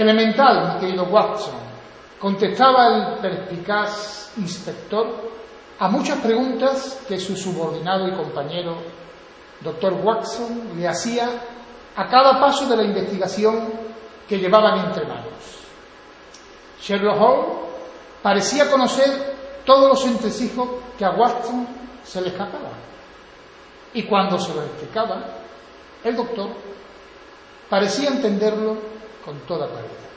Elemental, mi querido Watson, contestaba el perspicaz inspector a muchas preguntas que su subordinado y compañero, doctor Watson, le hacía a cada paso de la investigación que llevaban entre manos. Sherlock Holmes parecía conocer todos los entresijos que a Watson se le escapaban. Y cuando se lo explicaba, el doctor parecía entenderlo con toda claridad.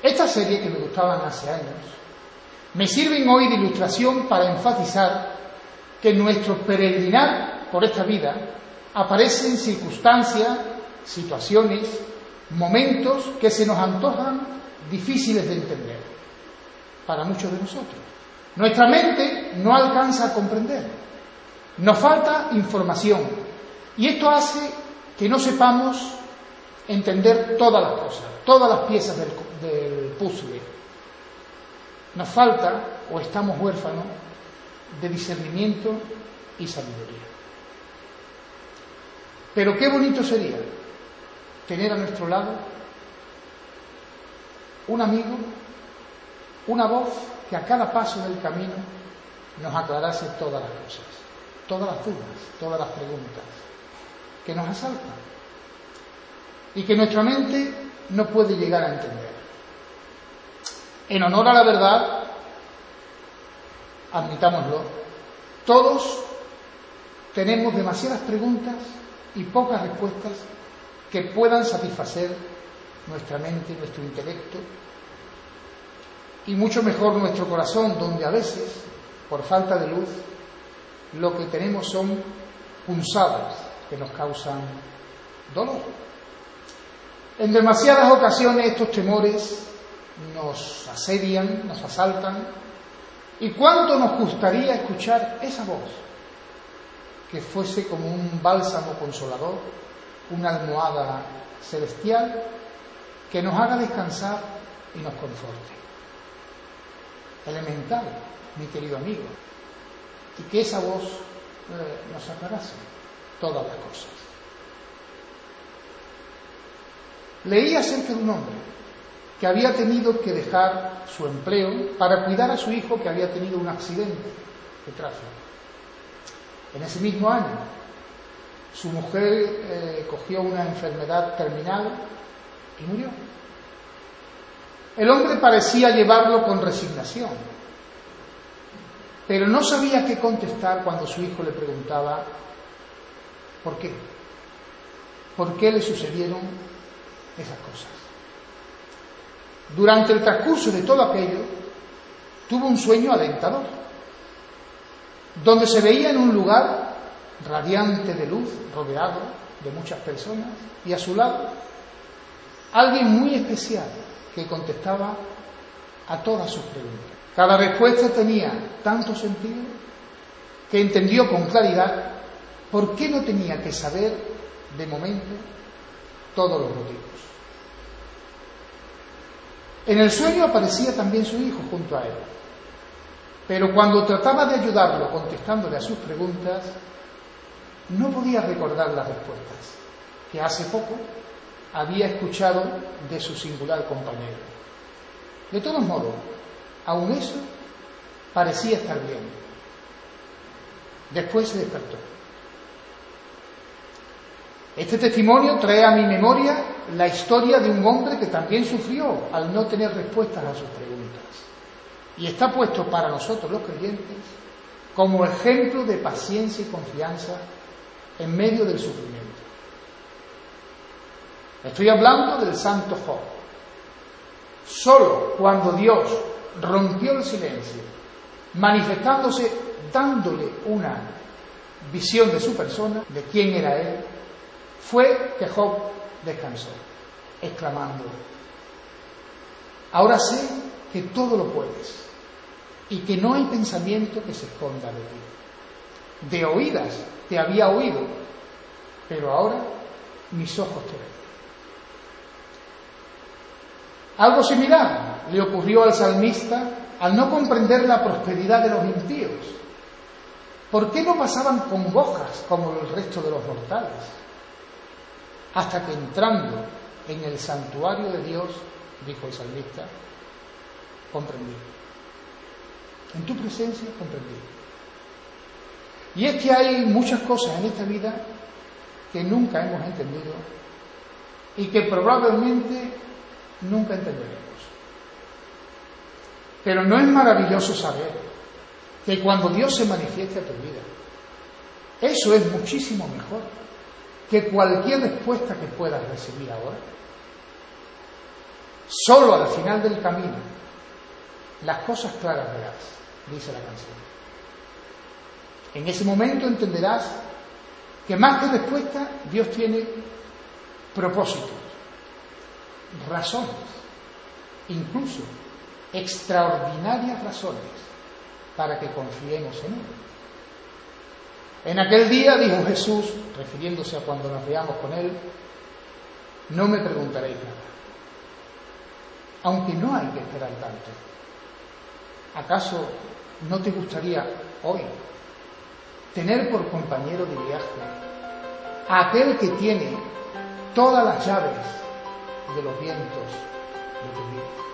Esta serie, que me gustaban hace años, me sirven hoy de ilustración para enfatizar que en nuestro peregrinar por esta vida aparecen circunstancias, situaciones, momentos que se nos antojan difíciles de entender para muchos de nosotros. Nuestra mente no alcanza a comprender. Nos falta información. Y esto hace que no sepamos entender todas las cosas, todas las piezas del, del puzzle. Nos falta o estamos huérfanos de discernimiento y sabiduría. Pero qué bonito sería tener a nuestro lado un amigo, una voz que a cada paso del camino nos aclarase todas las cosas, todas las dudas, todas las preguntas que nos asaltan y que nuestra mente no puede llegar a entender. En honor a la verdad, admitámoslo, todos tenemos demasiadas preguntas y pocas respuestas que puedan satisfacer nuestra mente, nuestro intelecto y mucho mejor nuestro corazón, donde a veces, por falta de luz, lo que tenemos son punzadas que nos causan dolor. En demasiadas ocasiones estos temores nos asedian, nos asaltan, y cuánto nos gustaría escuchar esa voz que fuese como un bálsamo consolador, una almohada celestial que nos haga descansar y nos conforte. Elemental, mi querido amigo, y que esa voz eh, nos aclarase todas las cosas. Leí acerca de un hombre que había tenido que dejar su empleo para cuidar a su hijo que había tenido un accidente de tráfico. En ese mismo año, su mujer eh, cogió una enfermedad terminal y murió. El hombre parecía llevarlo con resignación, pero no sabía qué contestar cuando su hijo le preguntaba por qué, por qué le sucedieron esas cosas. Durante el transcurso de todo aquello, tuvo un sueño alentador, donde se veía en un lugar radiante de luz, rodeado de muchas personas, y a su lado alguien muy especial que contestaba a todas sus preguntas. Cada respuesta tenía tanto sentido que entendió con claridad por qué no tenía que saber de momento todos los motivos. En el sueño aparecía también su hijo junto a él, pero cuando trataba de ayudarlo contestándole a sus preguntas, no podía recordar las respuestas, que hace poco había escuchado de su singular compañero. De todos modos, aun eso parecía estar bien. Después se despertó. Este testimonio trae a mi memoria la historia de un hombre que también sufrió al no tener respuestas a sus preguntas. Y está puesto para nosotros los creyentes como ejemplo de paciencia y confianza en medio del sufrimiento. Estoy hablando del santo Job. Solo cuando Dios rompió el silencio, manifestándose, dándole una visión de su persona, de quién era él, fue que Job descansó, exclamando, ahora sé que todo lo puedes y que no hay pensamiento que se esconda de ti. De oídas te había oído, pero ahora mis ojos te ven. Algo similar le ocurrió al salmista al no comprender la prosperidad de los impíos. ¿Por qué no pasaban con congojas como el resto de los mortales? Hasta que entrando en el santuario de Dios, dijo el salmista, comprendí. En tu presencia comprendí. Y es que hay muchas cosas en esta vida que nunca hemos entendido y que probablemente nunca entenderemos. Pero no es maravilloso saber que cuando Dios se manifieste a tu vida, eso es muchísimo mejor que cualquier respuesta que puedas recibir ahora. Solo al final del camino, las cosas claras verás, dice la canción. En ese momento entenderás que más que respuesta, Dios tiene propósitos, razones, incluso extraordinarias razones para que confiemos en Él. En aquel día dijo Jesús, refiriéndose a cuando nos veamos con Él, no me preguntaréis nada. Aunque no hay que esperar tanto. ¿Acaso no te gustaría hoy tener por compañero de viaje a aquel que tiene todas las llaves de los vientos de tu vida?